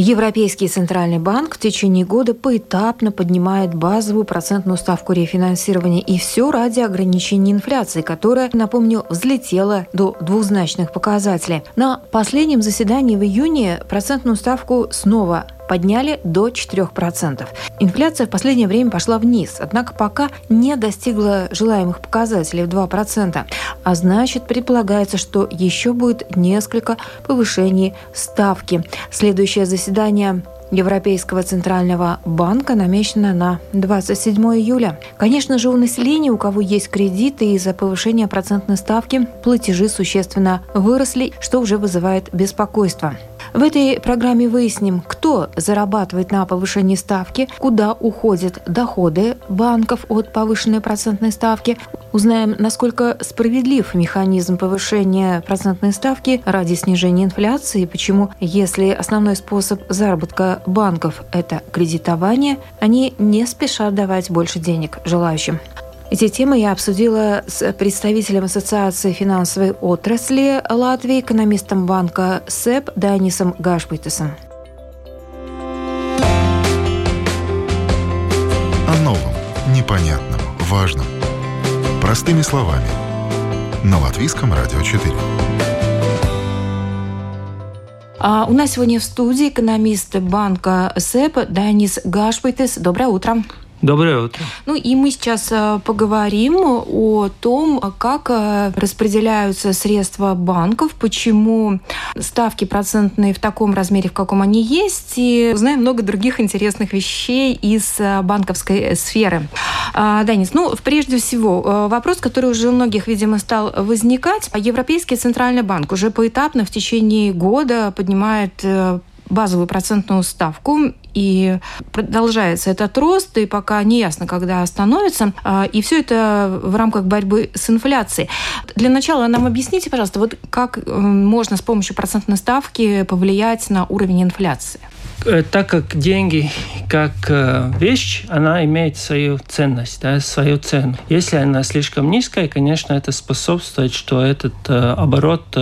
Европейский центральный банк в течение года поэтапно поднимает базовую процентную ставку рефинансирования. И все ради ограничения инфляции, которая, напомню, взлетела до двузначных показателей. На последнем заседании в июне процентную ставку снова подняли до 4%. Инфляция в последнее время пошла вниз, однако пока не достигла желаемых показателей в 2%. А значит, предполагается, что еще будет несколько повышений ставки. Следующее заседание Европейского центрального банка намечено на 27 июля. Конечно же, у населения, у кого есть кредиты из-за повышения процентной ставки, платежи существенно выросли, что уже вызывает беспокойство. В этой программе выясним, кто зарабатывает на повышении ставки, куда уходят доходы банков от повышенной процентной ставки. Узнаем, насколько справедлив механизм повышения процентной ставки ради снижения инфляции, почему, если основной способ заработка банков – это кредитование, они не спешат давать больше денег желающим. Эти темы я обсудила с представителем Ассоциации финансовой отрасли Латвии, экономистом банка СЭП Данисом Гашбитесом. О новом, непонятном, важном. Простыми словами. На Латвийском радио 4. А у нас сегодня в студии экономист банка СЭП Данис Гашбитес. Доброе утро. Доброе утро. Ну и мы сейчас э, поговорим о том, как э, распределяются средства банков, почему ставки процентные в таком размере, в каком они есть, и узнаем много других интересных вещей из э, банковской сферы. А, Данис, ну, прежде всего, вопрос, который уже у многих, видимо, стал возникать. Европейский центральный банк уже поэтапно в течение года поднимает базовую процентную ставку, и продолжается этот рост, и пока не ясно, когда остановится. А, и все это в рамках борьбы с инфляцией. Для начала нам объясните, пожалуйста, вот как э, можно с помощью процентной ставки повлиять на уровень инфляции? Э, так как деньги как э, вещь, она имеет свою ценность, да, свою цену. Если она слишком низкая, конечно, это способствует, что этот оборот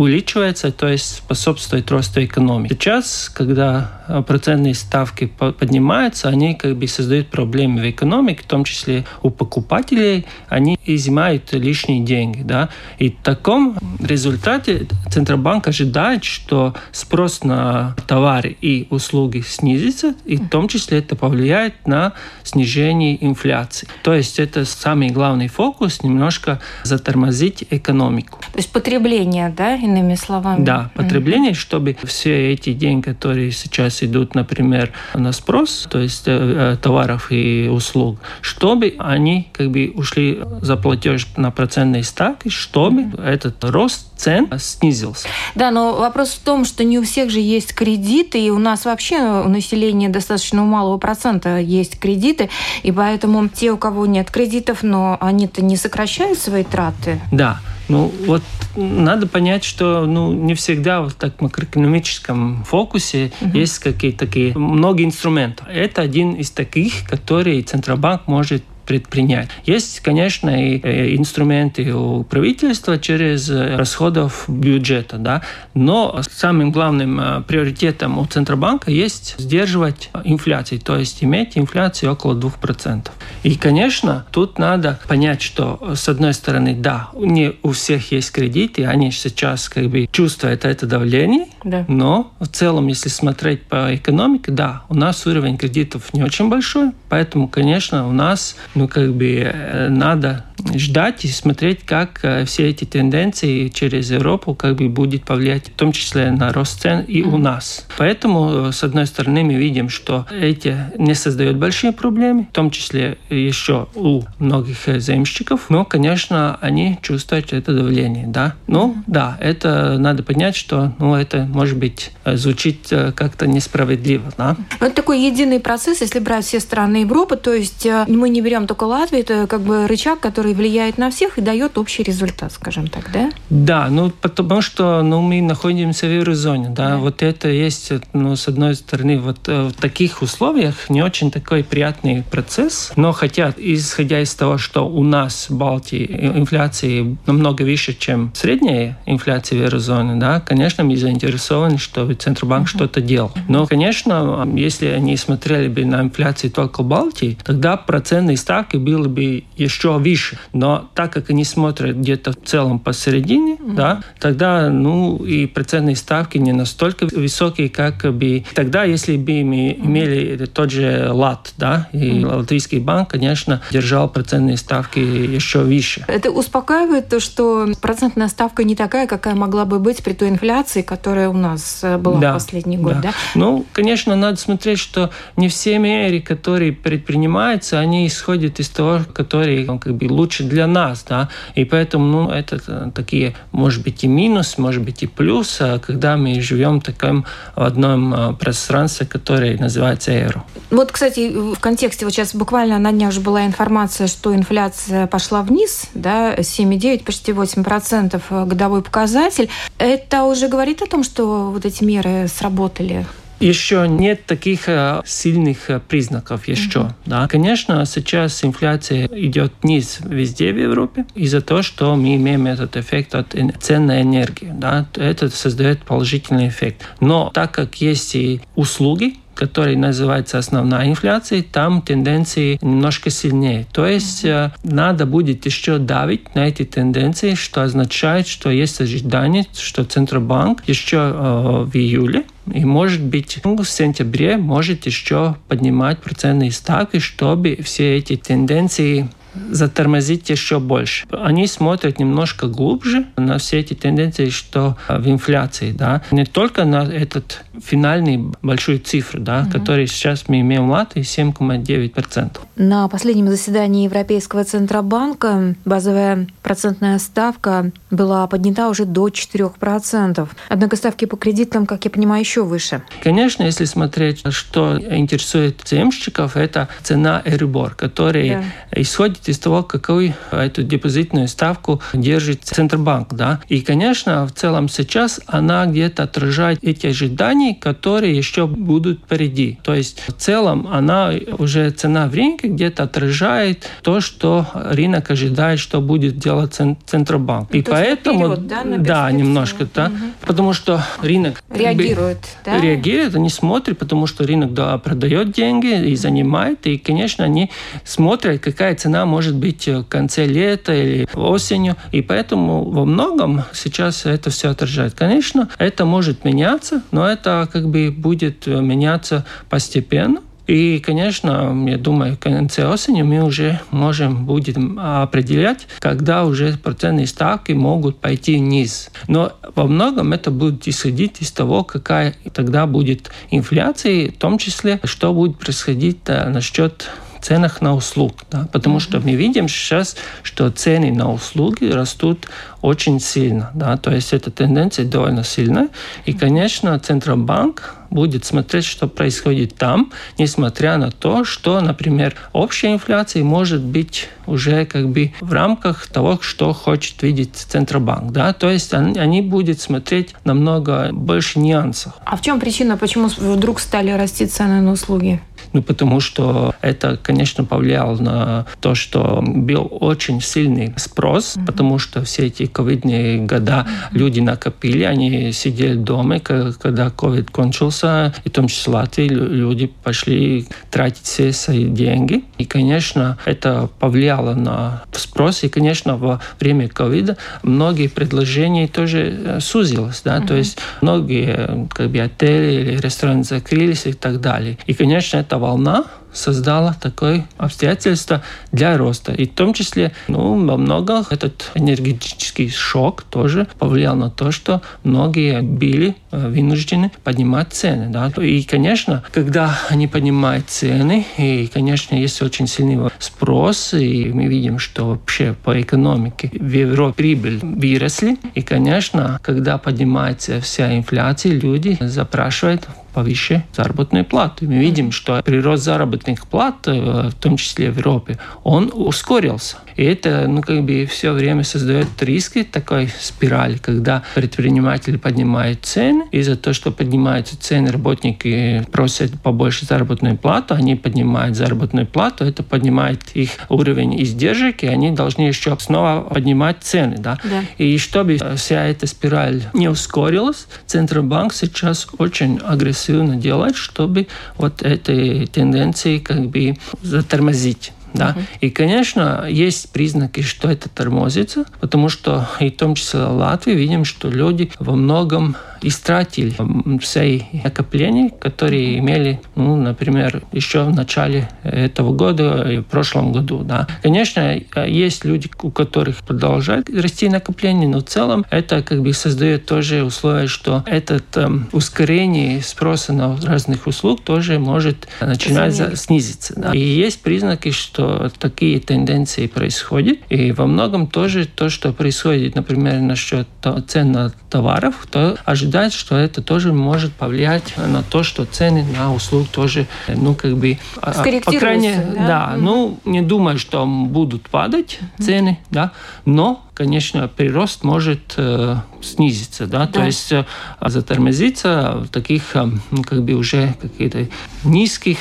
увеличивается, то есть способствует росту экономики. Сейчас, когда э, процентные ставки поднимаются, они как бы создают проблемы в экономике, в том числе у покупателей, они изымают лишние деньги. Да? И в таком результате Центробанк ожидает, что спрос на товары и услуги снизится, и в том числе это повлияет на снижение инфляции. То есть это самый главный фокус, немножко затормозить экономику. То есть потребление, да, иными словами. Да, потребление, mm-hmm. чтобы все эти деньги, которые сейчас идут, например, на спрос, то есть э, э, товаров и услуг, чтобы они как бы ушли за платеж на процентные ставки, чтобы mm-hmm. этот рост цен снизился. Да, но вопрос в том, что не у всех же есть кредиты, и у нас вообще у населения достаточно малого процента есть кредиты, и поэтому те, у кого нет кредитов, но они-то не сокращают свои траты. Да, ну вот надо понять, что ну, не всегда в так макроэкономическом фокусе угу. есть какие-то такие много инструментов. Это один из таких, который Центробанк может предпринять. Есть, конечно, и э, инструменты у правительства через э, расходов бюджета, да, но самым главным э, приоритетом у Центробанка есть сдерживать инфляцию, то есть иметь инфляцию около 2%. И, конечно, тут надо понять, что, с одной стороны, да, не у всех есть кредиты, они сейчас как бы чувствуют это давление, да. но в целом, если смотреть по экономике, да, у нас уровень кредитов не очень большой, поэтому, конечно, у нас ну, как бы э, надо ждать и смотреть, как э, все эти тенденции через Европу как бы будет повлиять, в том числе на рост цен и у нас. Поэтому, э, с одной стороны, мы видим, что эти не создают большие проблемы, в том числе еще у многих заемщиков, но, конечно, они чувствуют это давление, да. Ну, да, это надо понять, что, ну, это, может быть, звучит как-то несправедливо, да. Это такой единый процесс, если брать все страны Европы, то есть мы не берем только Латвию, это как бы рычаг, который влияет на всех и дает общий результат, скажем так, да? Да, ну потому что ну, мы находимся в еврозоне, да, да. вот это есть, ну, с одной стороны, вот э, в таких условиях не очень такой приятный процесс, но хотя, исходя из того, что у нас в Балтии инфляция намного выше, чем средняя инфляция в еврозоне, да, конечно, мы заинтересованы, чтобы Центробанк uh-huh. что-то делал. Но, конечно, если они смотрели бы на инфляцию только в Балтии, тогда процентные ставки были бы еще выше. Но так как они смотрят где-то в целом посередине, uh-huh. да, тогда, ну, и процентные ставки не настолько высокие, как бы тогда, если бы мы имели тот же лат, да, и uh-huh. Латвийский банк, конечно, держал процентные ставки еще выше. Это успокаивает то, что процентная ставка не такая, какая могла бы быть при той инфляции, которая у нас э, была да, в последний год, да. да? Ну, конечно, надо смотреть, что не все меры, которые предпринимаются, они исходят из того, которые как бы лучше для нас, да, и поэтому, ну, это э, такие, может быть, и минус, может быть, и плюс, а когда мы живем в таком в одном э, пространстве, которое называется евро. Вот, кстати, в контексте, вот сейчас буквально на днях же была информация, что инфляция пошла вниз, да, 7,9, почти 8% годовой показатель. Это уже говорит о том, что вот эти меры сработали? Еще нет таких э, сильных э, признаков еще. Mm-hmm. Да. Конечно, сейчас инфляция идет вниз везде в Европе из-за того, что мы имеем этот эффект от цен на энергию. Да. Это создает положительный эффект. Но так как есть и услуги, который называется основная инфляция, там тенденции немножко сильнее. То есть mm-hmm. надо будет еще давить на эти тенденции, что означает, что есть ожидание, что Центробанк еще э, в июле и, может быть, в сентябре может еще поднимать процентные ставки, чтобы все эти тенденции затормозить еще больше. Они смотрят немножко глубже на все эти тенденции, что в инфляции, да, не только на этот финальный большую цифру, да, угу. который сейчас мы имеем в Латвии 7,9%. На последнем заседании Европейского Центробанка базовая процентная ставка была поднята уже до 4%. Однако ставки по кредитам, как я понимаю, еще выше. Конечно, если смотреть, что интересует цемщиков, это цена Эрибор, которая да. исходит исходит из того, какую эту депозитную ставку держит Центробанк. Да? И, конечно, в целом сейчас она где-то отражает эти ожидания, которые еще будут впереди. То есть в целом она уже цена в рынке где-то отражает то, что рынок ожидает, что будет делать Центробанк. И то поэтому, период, да, да, немножко, да, угу. потому что рынок реагирует, да? реагирует, они смотрят, потому что рынок да, продает деньги и занимает, и, конечно, они смотрят, какая цена может быть в конце лета или осенью. И поэтому во многом сейчас это все отражает. Конечно, это может меняться, но это как бы будет меняться постепенно. И, конечно, я думаю, в конце осени мы уже можем будем определять, когда уже процентные ставки могут пойти вниз. Но во многом это будет исходить из того, какая тогда будет инфляция, в том числе, что будет происходить насчет ценах на услуг. Да? Потому mm-hmm. что мы видим сейчас, что цены на услуги растут очень сильно. Да? То есть эта тенденция довольно сильная. И, конечно, Центробанк будет смотреть, что происходит там, несмотря на то, что, например, общая инфляция может быть уже как бы в рамках того, что хочет видеть Центробанк. Да? То есть они, они будут смотреть намного больше нюансов. А в чем причина, почему вдруг стали расти цены на услуги? Ну, потому что это, конечно, повлияло на то, что был очень сильный спрос, mm-hmm. потому что все эти ковидные года mm-hmm. люди накопили, они сидели дома, когда ковид кончился, и в том числе Латвии люди пошли тратить все свои деньги. И, конечно, это повлияло на спрос, и, конечно, во время ковида многие предложения тоже э, сузилось, да, mm-hmm. то есть многие как бы отели или рестораны закрылись и так далее. И, конечно, это волна создала такое обстоятельство для роста. И в том числе, ну, во многом этот энергетический шок тоже повлиял на то, что многие были э, вынуждены поднимать цены. Да? И, конечно, когда они поднимают цены, и, конечно, есть очень сильный спрос, и мы видим, что вообще по экономике в Европе прибыль выросли, и, конечно, когда поднимается вся инфляция, люди запрашивают повыше заработную плату. И мы видим, что прирост заработных плат, в том числе в Европе, он ускорился. И это, ну, как бы все время создает риски такой спирали, когда предприниматели поднимают цены, и за то, что поднимаются цены, работники просят побольше заработную плату, они поднимают заработную плату, это поднимает их уровень издержек, и они должны еще снова поднимать цены. Да? Да. И чтобы вся эта спираль не ускорилась, Центробанк сейчас очень агрессивно делает, чтобы вот этой тенденции как бы затормозить. Да? Угу. И, конечно, есть признаки, что это тормозится, потому что и в том числе в Латвии видим, что люди во многом истратили все накопления, которые имели, ну, например, еще в начале этого года и в прошлом году. Да. Конечно, есть люди, у которых продолжают расти накопления, но в целом это как бы создает тоже условия, что это э, ускорение спроса на разных услуг тоже может начинать за, снизиться. Да. И есть признаки, что такие тенденции происходят. И во многом тоже то, что происходит, например, насчет цен на товаров, то ожидается ожидать, что это тоже может повлиять на то, что цены на услуг тоже, ну, как бы... А, а, по крайней да, да. Mm ну, не думаю, что будут падать цены, mm да, но конечно, прирост может э, снизиться, да? да, то есть э, затормозиться в таких э, ну, как бы уже каких-то низких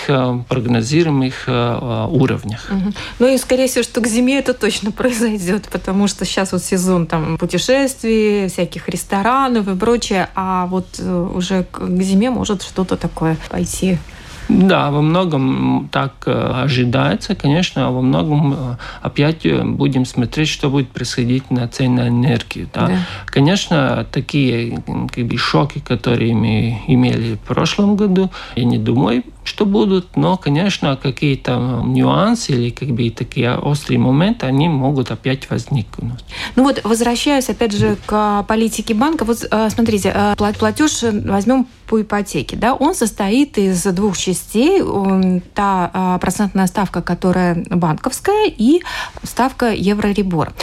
прогнозируемых уровнях. Угу. Ну и скорее всего, что к зиме это точно произойдет, потому что сейчас вот сезон там путешествий, всяких ресторанов и прочее, а вот уже к зиме может что-то такое пойти да, во многом так э, ожидается, конечно, а во многом э, опять э, будем смотреть, что будет происходить на цены энергии. Да. Да. Конечно, такие как бы, шоки, которые мы имели в прошлом году, я не думаю, что будут, но, конечно, какие-то нюансы или как бы такие острые моменты, они могут опять возникнуть. Ну вот, возвращаясь опять же к политике банка, вот смотрите, платеж возьмем по ипотеке, да, он состоит из двух частей. Та процентная ставка, которая банковская, и ставка Еврорибор.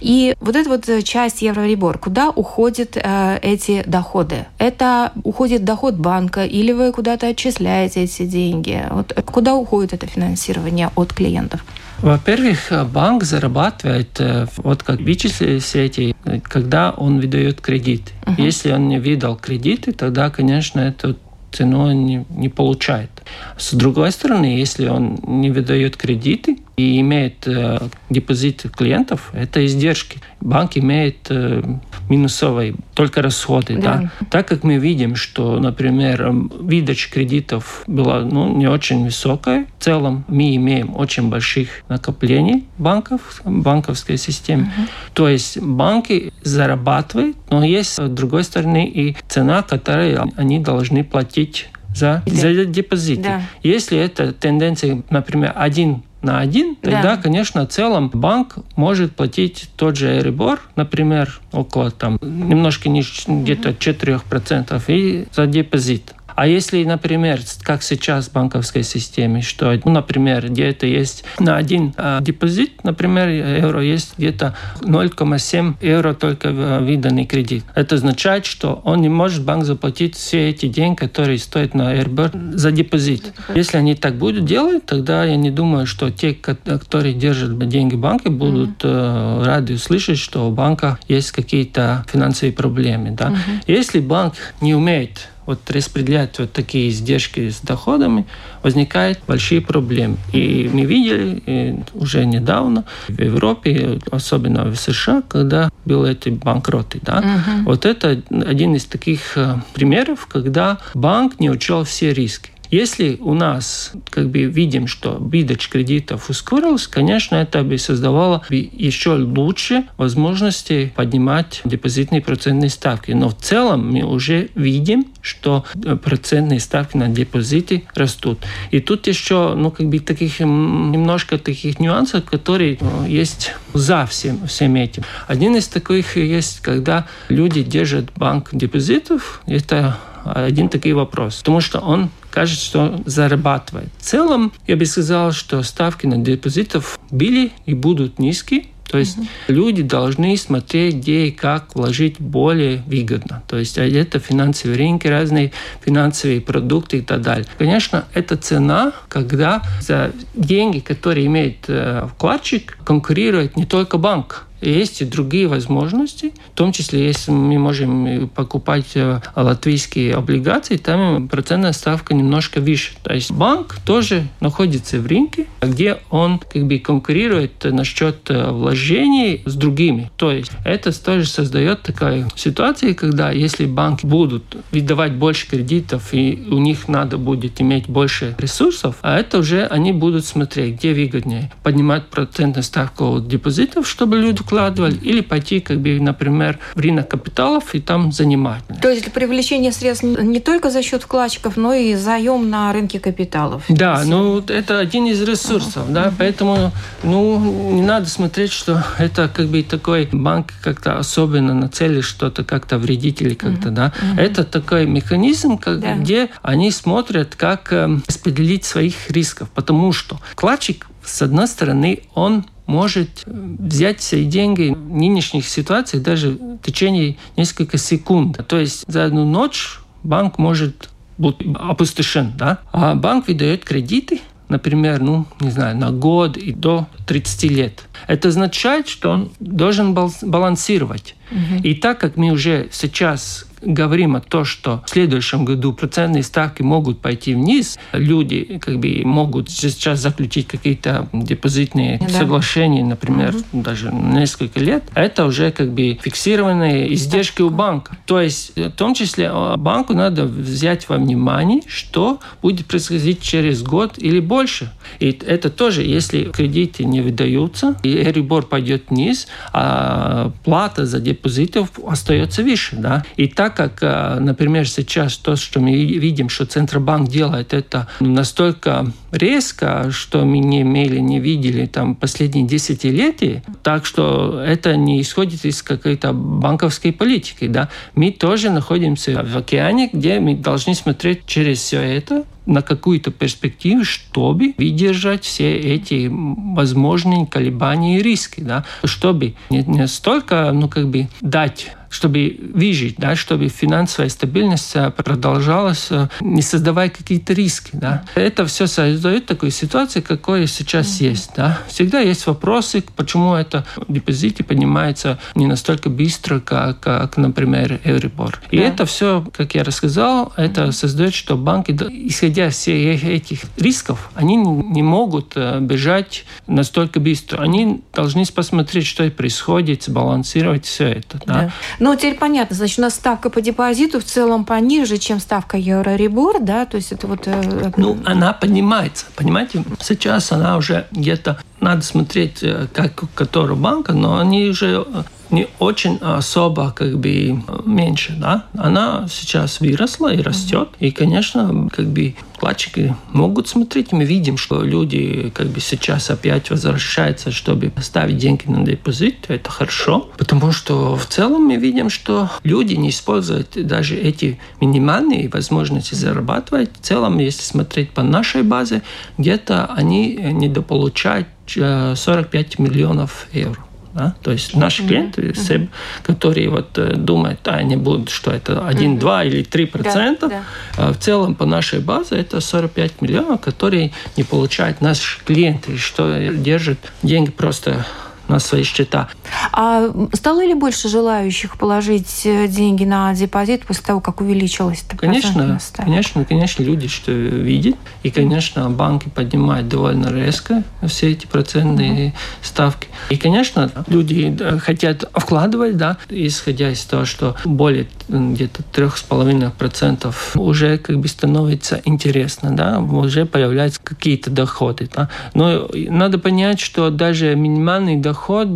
И вот эта вот часть Еврорибор, куда уходят э, эти доходы? Это уходит доход банка или вы куда-то отчисляете эти деньги? Вот куда уходит это финансирование от клиентов? Во-первых, банк зарабатывает, э, вот как вычислили сети, когда он выдает кредит. Uh-huh. Если он не выдал кредиты, тогда, конечно, эту цену не, не получает. С другой стороны, если он не выдает кредиты, и имеет э, депозиты клиентов, это издержки. Банк имеет э, минусовые только расходы. Да. Да? Так как мы видим, что, например, выдача кредитов была ну, не очень высокая, в целом мы имеем очень больших накоплений банков, банковской системе. Угу. То есть банки зарабатывают, но есть, с другой стороны, и цена, которую они должны платить за, за депозиты. Да. Если это тенденция, например, один на один, тогда, да. конечно, в целом банк может платить тот же Эрибор, например, около там немножко ниже, где-то 4%, и за депозит. А если, например, как сейчас в банковской системе, что, ну, например, где-то есть на один э, депозит, например, евро есть где-то 0,7 евро только выданный кредит. Это означает, что он не может банк заплатить все эти деньги, которые стоят на РБ за депозит. Если они так будут делать, тогда я не думаю, что те, которые держат деньги в банке, будут mm-hmm. рады услышать, что у банка есть какие-то финансовые проблемы. Да? Mm-hmm. Если банк не умеет вот распределять вот такие издержки с доходами, возникают большие проблемы. И мы видели уже недавно в Европе, особенно в США, когда были эти банкроты. Да? Угу. Вот это один из таких э, примеров, когда банк не учел все риски. Если у нас как бы видим, что выдача кредитов ускорилась, конечно, это бы создавало еще лучше возможности поднимать депозитные процентные ставки. Но в целом мы уже видим, что процентные ставки на депозиты растут. И тут еще, ну, как бы таких немножко таких нюансов, которые ну, есть за всем, всем этим. Один из таких есть, когда люди держат банк депозитов, это один такой вопрос. Потому что он кажется, что зарабатывает. В целом, я бы сказал, что ставки на депозитов были и будут низкие, То есть угу. люди должны смотреть, где и как вложить более выгодно. То есть это финансовые рынки, разные финансовые продукты и так далее. Конечно, это цена, когда за деньги, которые имеет э, вкладчик, конкурирует не только банк. Есть и другие возможности, в том числе, если мы можем покупать э, латвийские облигации, там процентная ставка немножко выше. То есть банк тоже находится в рынке, где он как бы конкурирует насчет э, вложений с другими. То есть это тоже создает такая ситуация, когда если банки будут выдавать больше кредитов и у них надо будет иметь больше ресурсов, а это уже они будут смотреть, где выгоднее поднимать процентную ставку депозитов, чтобы люди вкладывали, или пойти, как бы, например, в рынок капиталов и там занимать. То есть привлечение средств не только за счет вкладчиков, но и заем на рынке капиталов. Да, ну это один из ресурсов, uh-huh. да, поэтому ну не надо смотреть, что это как бы такой банк как-то особенно нацелит что-то как-то вредить или как-то, uh-huh. да. Uh-huh. Это такой механизм, как, да. где они смотрят, как э, распределить своих рисков, потому что вкладчик с одной стороны, он может взять все деньги в нынешних ситуациях даже в течение нескольких секунд. То есть за одну ночь банк может быть опустошен. Да? А банк выдает кредиты, например, ну, не знаю, на год и до 30 лет. Это означает, что он должен балансировать. Угу. И так как мы уже сейчас говорим о том, что в следующем году процентные ставки могут пойти вниз, люди как бы могут сейчас заключить какие-то депозитные да. соглашения, например, угу. даже несколько лет, это уже как бы фиксированные издержки у банка. То есть в том числе а, банку надо взять во внимание, что будет происходить через год или больше. И это тоже, если кредиты не выдаются, и Эрибор пойдет вниз, а плата за депозитов остается выше. Да? И так как, э, например, сейчас то, что мы видим, что Центробанк делает это настолько резко, что мы не имели, не видели там последние десятилетия, так что это не исходит из какой-то банковской политики. Да? Мы тоже находимся в океане, где мы должны смотреть через все это, на какую-то перспективу, чтобы выдержать все эти возможные колебания и риски, да, чтобы не, не столько, ну, как бы дать чтобы выжить, да, чтобы финансовая стабильность э, продолжалась, э, не создавая какие-то риски. Да. Это все создает такую ситуацию, какой сейчас mm-hmm. есть. Да. Всегда есть вопросы, почему это депозиты поднимается не настолько быстро, как, как например, Euribor. И это все, как я рассказал, это mm-hmm. создает, что банки, исходя из всех этих рисков, они не могут э, бежать настолько быстро. Они должны посмотреть, что происходит, сбалансировать все это. Да. Yeah. Ну, теперь понятно, значит, у нас ставка по депозиту в целом пониже, чем ставка Еврорибор, да, то есть это вот... Э, ну, она поднимается, понимаете? Сейчас она уже где-то надо смотреть, э, как у которого банка, но они уже не очень особо как бы меньше, да. Она сейчас выросла и растет, и, конечно, как бы вкладчики могут смотреть, мы видим, что люди как бы сейчас опять возвращаются, чтобы ставить деньги на депозит, это хорошо, потому что в целом мы видим, что люди не используют даже эти минимальные возможности зарабатывать. В целом, если смотреть по нашей базе, где-то они недополучают 45 миллионов евро. Да? То есть наши mm-hmm. клиенты, mm-hmm. которые вот э, думают, а они будут, что это 1, mm-hmm. 2 или 3 процента, да, да. в целом по нашей базе это 45 миллионов, которые не получают наши клиенты, что держат деньги просто на свои счета. А стало ли больше желающих положить э, деньги на депозит после того, как увеличилась эта Конечно, конечно, конечно, люди что видят. И, конечно, банки поднимают довольно резко все эти процентные угу. ставки. И, конечно, люди хотят вкладывать, да, исходя из того, что более где-то трех с половиной процентов уже как бы становится интересно, да, уже появляются какие-то доходы, да. Но надо понять, что даже минимальный доход доход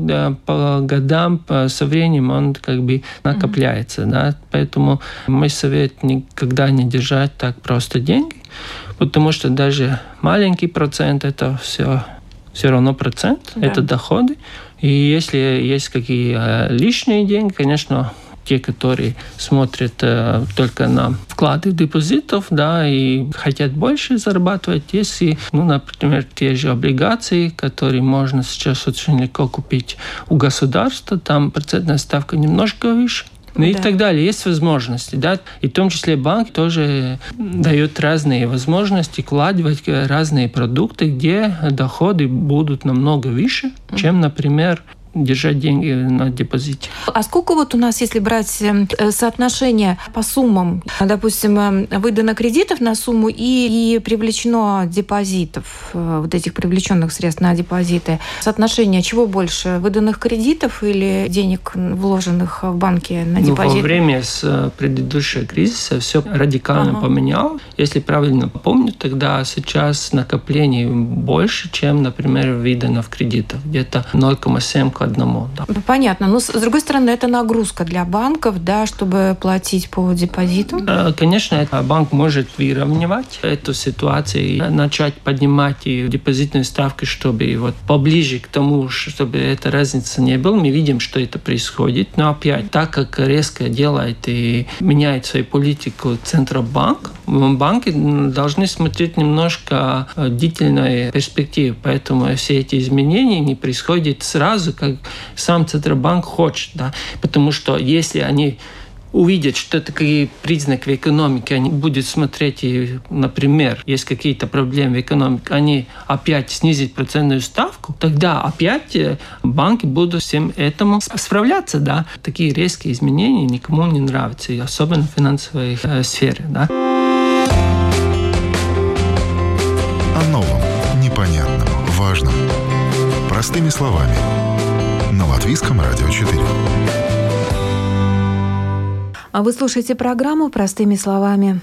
по годам, со временем он как бы накопляется. Mm-hmm. Да? Поэтому мой совет никогда не держать так просто деньги, потому что даже маленький процент это все все равно процент, да. это доходы. И если есть какие лишние деньги, конечно, те, которые смотрят э, только на вклады депозитов, да, и хотят больше зарабатывать, если, ну, например, те же облигации, которые можно сейчас очень легко купить у государства, там процентная ставка немножко выше, ну да. и так далее. Есть возможности, да. И в том числе банк тоже дает разные возможности вкладывать разные продукты, где доходы будут намного выше, чем, например, держать деньги на депозите. А сколько вот у нас, если брать эм, э, соотношение по суммам, допустим, эм, выдано кредитов на сумму и, и привлечено депозитов, э, вот этих привлеченных средств на депозиты, соотношение чего больше, выданных кредитов или денег, вложенных в банке на депозит? Ну, во время с э, предыдущего кризиса все радикально ага. поменялось. Если правильно помню, тогда сейчас накоплений больше, чем, например, выдано в кредитах. Где-то 0,7 к одному. Да. Ну, понятно. Но, с другой стороны, это нагрузка для банков, да, чтобы платить по депозиту? Э, конечно, банк может выравнивать эту ситуацию и начать поднимать и депозитные ставки, чтобы вот поближе к тому, чтобы эта разница не была. Мы видим, что это происходит. Но опять, так как резко делает и меняет свою политику Центробанк, банки должны смотреть немножко длительной перспективы. Поэтому все эти изменения не происходят сразу, как сам Центробанк хочет. Да? Потому что если они увидят, что такие признаки в экономике, они будут смотреть, и, например, есть какие-то проблемы в экономике, они опять снизить процентную ставку, тогда опять э, банки будут всем этому справляться. Да? Такие резкие изменения никому не нравятся, и особенно в финансовой э, сфере. Да? О новом, непонятном, важном. Простыми словами – на Латвийском радио 4. А вы слушаете программу «Простыми словами».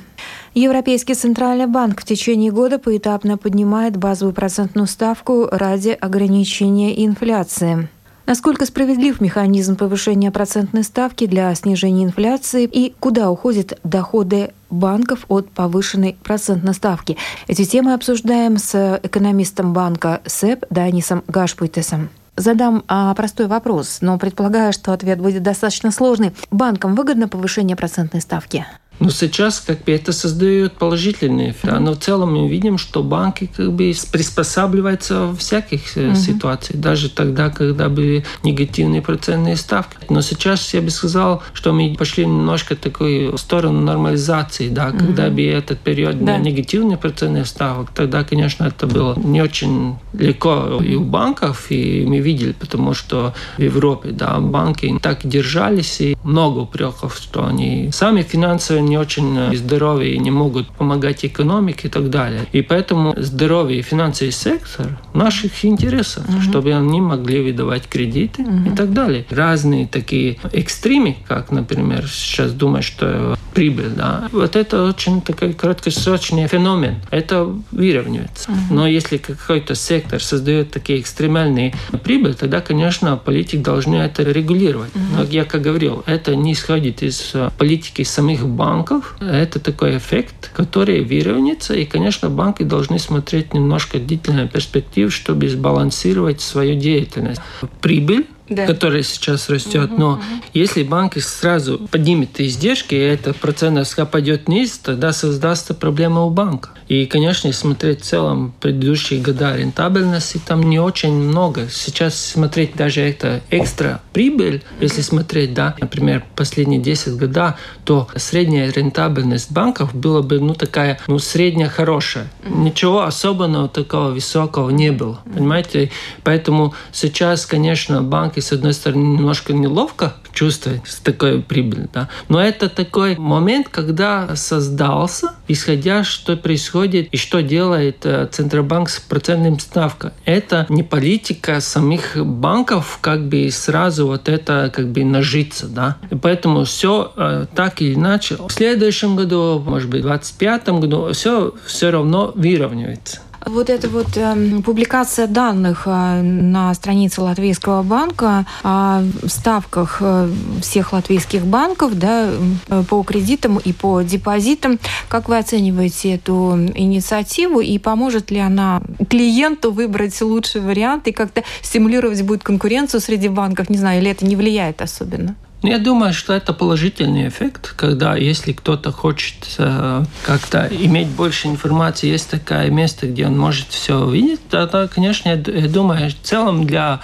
Европейский центральный банк в течение года поэтапно поднимает базовую процентную ставку ради ограничения инфляции. Насколько справедлив механизм повышения процентной ставки для снижения инфляции и куда уходят доходы банков от повышенной процентной ставки? Эти темы обсуждаем с экономистом банка СЭП Данисом Гашпуйтесом задам а, простой вопрос, но предполагаю, что ответ будет достаточно сложный. Банкам выгодно повышение процентной ставки? Но сейчас как бы это создает положительный эффект. Но в целом мы видим, что банки как бы приспосабливаются в всяких mm-hmm. ситуациях, даже тогда, когда были негативные процентные ставки. Но сейчас я бы сказал, что мы пошли немножко в такую сторону нормализации, да, mm-hmm. когда бы этот период да. негативных процентных ставок, тогда, конечно, это было не очень легко и у банков, и мы видели, потому что в Европе, да, банки так держались, и много упреков, что они сами финансовые не очень э, здоровые и не могут помогать экономике и так далее. И поэтому здоровый финансовый сектор наших интересах, угу. чтобы они могли выдавать кредиты угу. и так далее. Разные такие экстремы, как, например, сейчас думаю, что прибыль, да, вот это очень такой краткосрочный феномен. Это выравнивается. Угу. Но если какой-то сектор создает такие экстремальные прибыли, тогда, конечно, политик должны это регулировать. Но я как говорил, это не исходит из э, политики самих банков, банков. Это такой эффект, который выровняется. И, конечно, банки должны смотреть немножко длительную перспективу, чтобы сбалансировать свою деятельность. Прибыль да. которая сейчас растет. Угу, Но угу. если банк сразу поднимет издержки, и эта процентная пойдет вниз, тогда создастся проблема у банка. И, конечно, смотреть в целом предыдущие года рентабельности, там не очень много. Сейчас смотреть даже это экстра прибыль, если смотреть, да, например, последние 10 года, то средняя рентабельность банков была бы, ну, такая, ну, средняя хорошая. Ничего особенного такого высокого не было, понимаете? Поэтому сейчас, конечно, банк и с одной стороны, немножко неловко чувствовать такой прибылью. Да? Но это такой момент, когда создался, исходя, что происходит и что делает э, Центробанк с процентным ставкой. Это не политика самих банков, как бы сразу вот это как бы нажиться. Да? И поэтому все э, так или иначе в следующем году, может быть, в 2025 году, все все равно выравнивается. Вот эта вот э, публикация данных э, на странице Латвийского банка о ставках э, всех латвийских банков да, э, по кредитам и по депозитам. Как вы оцениваете эту инициативу и поможет ли она клиенту выбрать лучший вариант и как-то стимулировать будет конкуренцию среди банков? Не знаю, или это не влияет особенно? Ну, я думаю, что это положительный эффект, когда если кто-то хочет э, как-то иметь больше информации, есть такое место, где он может все видеть, тогда, конечно, я, думаю, в целом для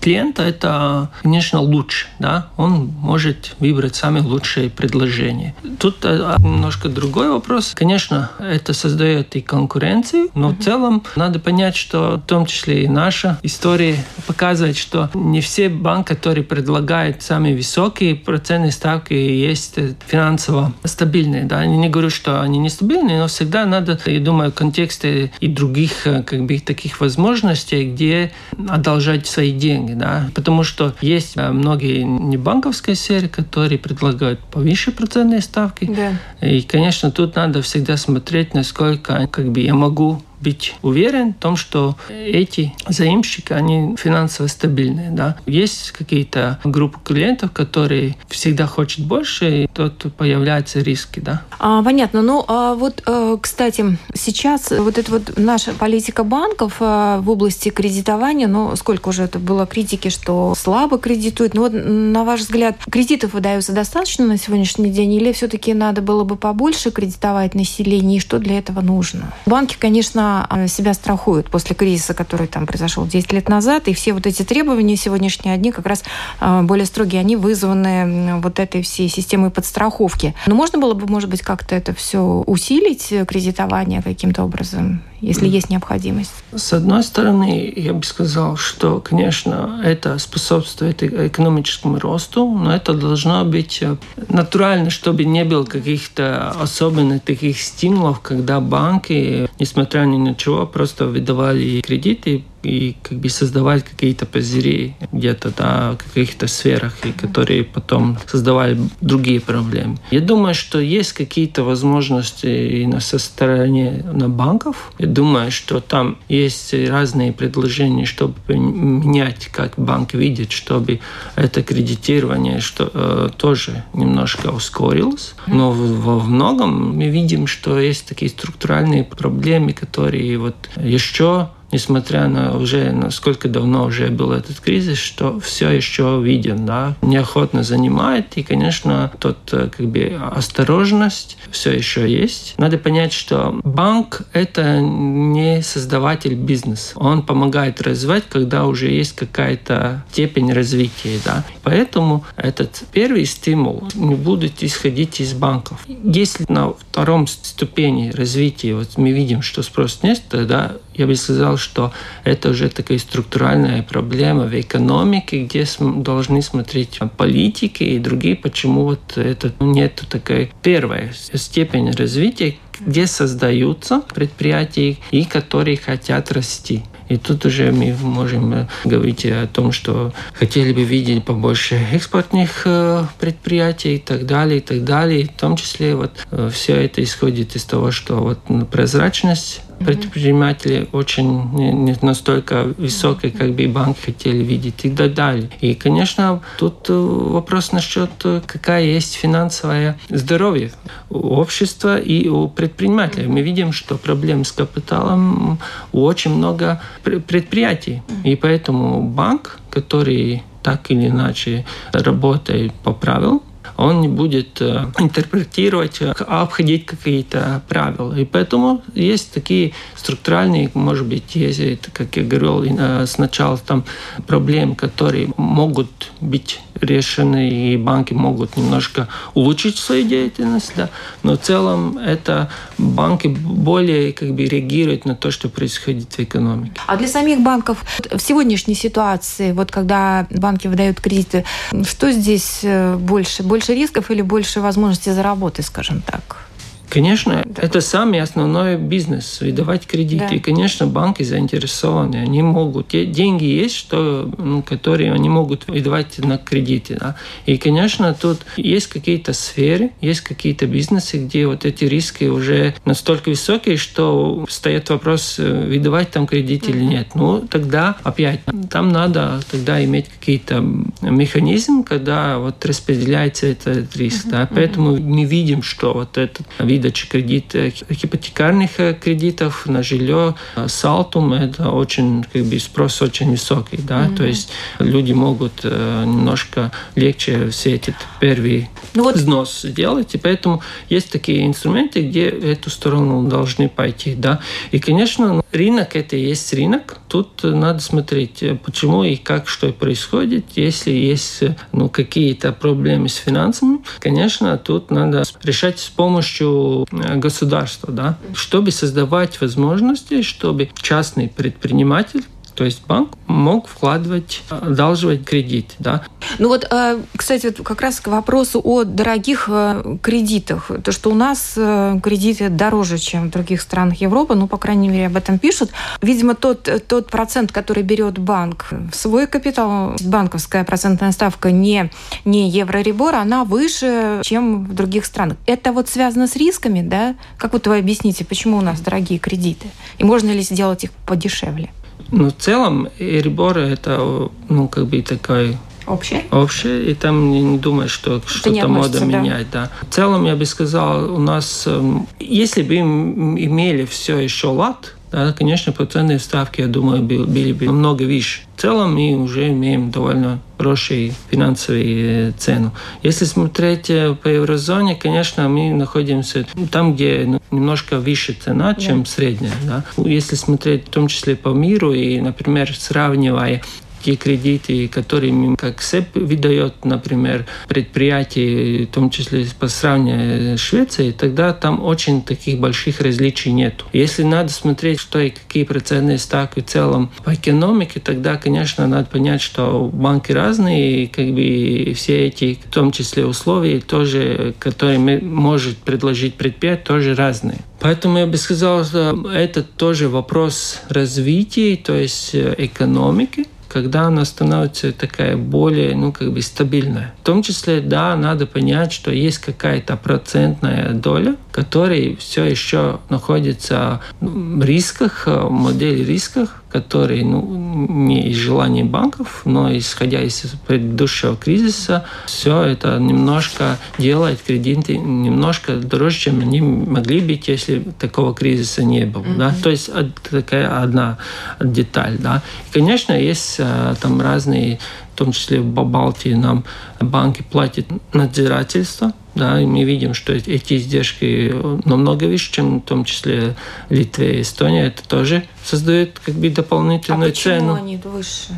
клиента это, конечно, лучше. Да? Он может выбрать самые лучшие предложения. Тут э, немножко другой вопрос. Конечно, это создает и конкуренцию, но в целом надо понять, что в том числе и наша история показывает, что не все банки, которые предлагают самые высокие процентные ставки есть финансово стабильные. Да? Я не говорю, что они нестабильные, но всегда надо, я думаю, в контексте и других э, как бы, таких возможностей, где одолжать свои деньги. Да? Потому что есть э, многие не банковской сферы, которые предлагают повыше процентные ставки. Да. И, конечно, тут надо всегда смотреть, насколько как бы, я могу быть уверен в том, что эти заимщики, они финансово стабильные. Да? Есть какие-то группы клиентов, которые всегда хотят больше, и тут появляются риски. Да? А, понятно. Ну, а вот, э, кстати, сейчас вот эта вот наша политика банков э, в области кредитования, ну, сколько уже это было критики, что слабо кредитуют. Ну, вот, на ваш взгляд, кредитов выдаются достаточно на сегодняшний день, или все-таки надо было бы побольше кредитовать население, и что для этого нужно? Банки, конечно, Э, себя страхуют после кризиса, который там произошел 10 лет назад, и все вот эти требования сегодняшние одни как раз э, более строгие, они вызваны вот этой всей системой подстраховки. Но можно было бы, может быть, как-то это все усилить, э, кредитование каким-то образом, если есть необходимость? С одной стороны, я бы сказал, что, конечно, это способствует экономическому росту, но это должно быть натурально, чтобы не было каких-то особенных таких стимулов, когда банки, несмотря ни на чего, просто выдавали кредиты и как бы создавать какие-то позыри где-то да, в каких-то сферах, и которые потом создавали другие проблемы. Я думаю, что есть какие-то возможности и на со стороны на банков. Я думаю, что там есть разные предложения, чтобы менять, как банк видит, чтобы это кредитирование что, э, тоже немножко ускорилось. Но во многом мы видим, что есть такие структуральные проблемы, которые вот еще несмотря на уже насколько давно уже был этот кризис, что все еще виден, да, неохотно занимает, и, конечно, тот э, как бы осторожность все еще есть. Надо понять, что банк – это не создаватель бизнеса. Он помогает развивать, когда уже есть какая-то степень развития, да. Поэтому этот первый стимул не будет исходить из банков. Если на втором ступени развития вот мы видим, что спрос нет, тогда я бы сказал, что это уже такая структуральная проблема в экономике, где должны смотреть политики и другие, почему вот это нет такой первой степени развития, где создаются предприятия и которые хотят расти. И тут уже мы можем э, говорить о том, что хотели бы видеть побольше экспортных э, предприятий и так далее, и так далее. В том числе вот э, все это исходит из того, что вот прозрачность предприниматели очень не настолько высокие, как бы банк хотели видеть и так далее. И, конечно, тут э, вопрос насчет, э, какая есть финансовое здоровье у общества и у предпринимателей. Мы видим, что проблем с капиталом у очень много предприятий. И поэтому банк, который так или иначе работает по правилам, он не будет э, интерпретировать, э, обходить какие-то правила. И поэтому есть такие структуральные, может быть, есть, как я говорил э, сначала, там проблемы, которые могут быть решены, и банки могут немножко улучшить свою деятельность, да, но в целом это банки более как бы реагируют на то, что происходит в экономике. А для самих банков в сегодняшней ситуации, вот когда банки выдают кредиты, что здесь больше? Больше рисков или больше возможностей заработать, скажем так? Конечно, да. это самый основной бизнес – выдавать кредиты. Да. И, конечно, банки заинтересованы. Они могут… Деньги есть, что, ну, которые они могут выдавать на кредиты. Да? И, конечно, тут есть какие-то сферы, есть какие-то бизнесы, где вот эти риски уже настолько высокие, что стоит вопрос, э, выдавать там кредит mm-hmm. или нет. Ну, тогда опять, там надо тогда иметь какие-то механизм, когда вот распределяется этот риск. Mm-hmm. Да? Поэтому mm-hmm. мы видим, что вот этот вид выдачи кредитов, ипотекарных кредитов на жилье. Салтум – это очень, как бы, спрос очень высокий, да, mm-hmm. то есть люди могут немножко легче все эти первые ну, вот... взнос сделать, и поэтому есть такие инструменты, где эту сторону должны пойти, да. И, конечно, рынок – это и есть рынок. Тут надо смотреть, почему и как, что происходит. Если есть ну, какие-то проблемы с финансами, конечно, тут надо решать с помощью э, государства, да, чтобы создавать возможности, чтобы частный предприниматель то есть банк мог вкладывать, одалживать кредит. Да. Ну вот, э, кстати, как раз к вопросу о дорогих э, кредитах. То, что у нас э, кредиты дороже, чем в других странах Европы, ну, по крайней мере, об этом пишут. Видимо, тот, тот процент, который берет банк в свой капитал, банковская процентная ставка не, не евроребор, она выше, чем в других странах. Это вот связано с рисками, да? Как вот вы объясните, почему у нас дорогие кредиты? И можно ли сделать их подешевле? Ну, в целом, Эрибор это, ну, как бы такой Общее? Общее, и там не, не думаю, что что-то мода да. менять, да. В целом, я бы сказал, у нас, эм, если бы имели все еще лад, да, конечно, процентные ставки, я думаю, были бы намного выше. В целом мы уже имеем довольно хорошие финансовые э, цену. Если смотреть э, по еврозоне, конечно, мы находимся там, где ну, немножко выше цена, чем да. средняя. Да. Если смотреть в том числе по миру и, например, сравнивая те кредиты, которые как СЭП выдает, например, предприятие, в том числе по сравнению с Швецией, тогда там очень таких больших различий нет. Если надо смотреть, что и какие процентные ставки в целом по экономике, тогда, конечно, надо понять, что банки разные, и как бы все эти, в том числе условия, тоже, которые может предложить предприятие, тоже разные. Поэтому я бы сказал, что это тоже вопрос развития, то есть э, экономики, когда она становится такая более, ну, как бы стабильная. В том числе, да, надо понять, что есть какая-то процентная доля, которая все еще находится в рисках, в модели рисках, которые ну, не из желаний банков, но исходя из предыдущего кризиса, все это немножко делает кредиты немножко дороже, чем они могли быть, если такого кризиса не было. Mm-hmm. Да? То есть такая одна деталь. Да? И, конечно, есть э, там разные в том числе в Балтии нам банки платят надзирательство, да, и мы видим, что эти издержки намного выше, чем в том числе Литве и Эстония. Это тоже создает как бы дополнительную а почему цену. они выше?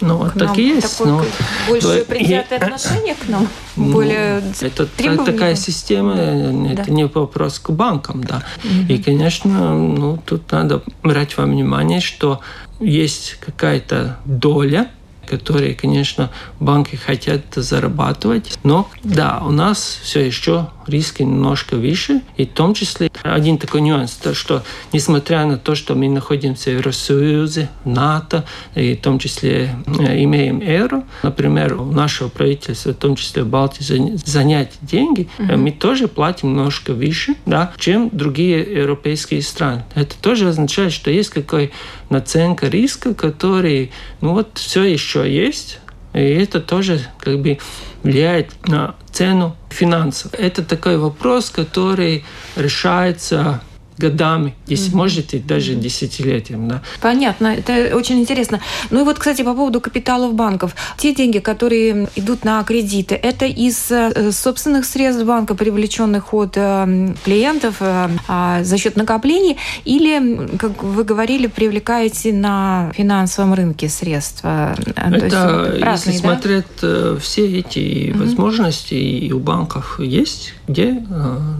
Ну, вот так и есть. Такое, но, больше предвзятое отношение к нам? Ну, более Это такая система, это да. не вопрос к банкам, да. Угу. И, конечно, ну, тут надо брать во внимание, что есть какая-то доля которые, конечно, банки хотят зарабатывать. Но да, у нас все еще риски немножко выше. И в том числе один такой нюанс, то, что несмотря на то, что мы находимся в Евросоюзе, НАТО, и в том числе э, имеем евро, например, у нашего правительства, в том числе в Балтии, занять деньги, угу. мы тоже платим немножко выше, да, чем другие европейские страны. Это тоже означает, что есть какой наценка риска, который, ну вот, все еще есть, и это тоже как бы влияет на цену финансов. Это такой вопрос, который решается годами, если угу. может, и даже десятилетием. Да. Понятно, это очень интересно. Ну и вот, кстати, по поводу капиталов банков. Те деньги, которые идут на кредиты, это из э, собственных средств банка, привлеченных от э, клиентов э, а за счет накоплений, или, как вы говорили, привлекаете на финансовом рынке средства? Это, разные, если да? смотреть все эти угу. возможности, и у банков есть, где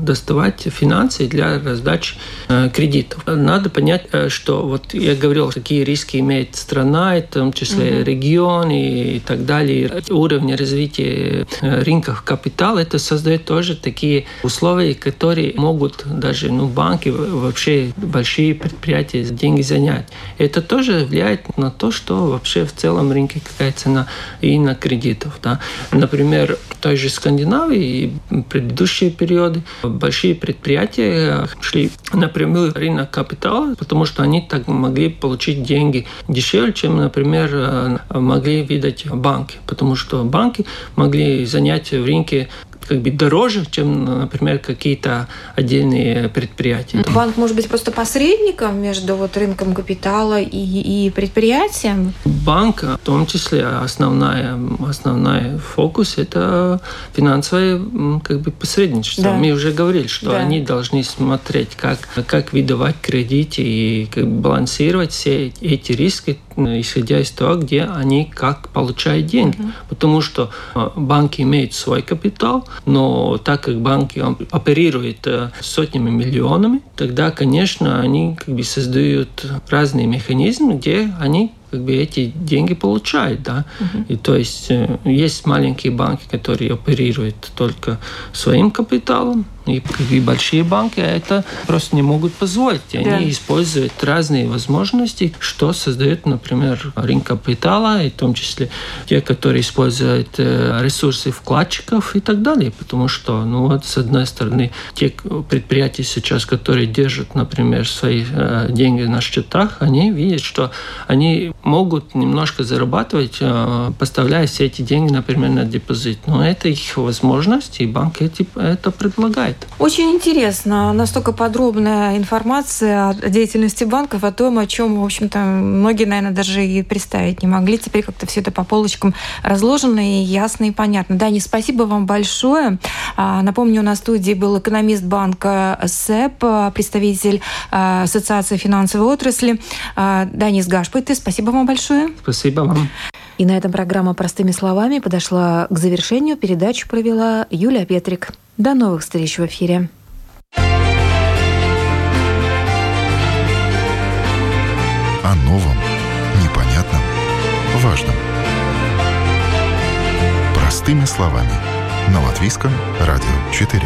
доставать финансы для раздачи Э, кредитов. Надо понять, э, что вот я говорил, какие риски имеет страна, в том числе угу. регион и, так далее, уровень развития э, рынков капитала, это создает тоже такие условия, которые могут даже ну, банки, вообще большие предприятия деньги занять. Это тоже влияет на то, что вообще в целом рынке какая цена и на кредитов. Да. Например, в той же Скандинавии в предыдущие периоды. Большие предприятия шли напрямую рынок капитала, потому что они так могли получить деньги дешевле, чем, например, э, могли видать банки, потому что банки могли занять в рынке как бы дороже, чем, например, какие-то отдельные предприятия. Банк может быть просто посредником между вот рынком капитала и, и предприятием? Банк, в том числе, основная, основная фокус – это финансовое как бы, посредничество. Да. Мы уже говорили, что да. они должны смотреть, как, как выдавать кредиты и как балансировать все эти риски, исходя из того, где они как получают деньги. Угу. Потому что а, банки имеют свой капитал, но так как банки оперируют э, сотнями миллионами, тогда, конечно, они как бы создают разные механизмы, где они как бы эти деньги получают, да. Uh-huh. И то есть э, есть маленькие банки, которые оперируют только своим капиталом, и, и большие банки это просто не могут позволить. И да. они используют разные возможности, что создает, например, рынок капитала, и в том числе те, которые используют э, ресурсы вкладчиков и так далее. Потому что, ну вот, с одной стороны, те предприятия сейчас, которые держат, например, свои э, деньги на счетах, они видят, что они могут немножко зарабатывать, э, поставляя все эти деньги, например, на депозит. Но это их возможность, и банк эти, это предлагает. Очень интересно. Настолько подробная информация о деятельности банков, о том, о чем, в общем-то, многие, наверное, даже и представить не могли. Теперь как-то все это по полочкам разложено и ясно и понятно. Дани, спасибо вам большое. А, напомню, у нас в студии был экономист банка СЭП, представитель а, Ассоциации финансовой отрасли Данис Гашпыты. Спасибо вам большое. Спасибо вам. И на этом программа «Простыми словами» подошла к завершению. Передачу провела Юлия Петрик. До новых встреч в эфире. О новом, непонятном, важном. Простыми словами. На Латвийском радио 4.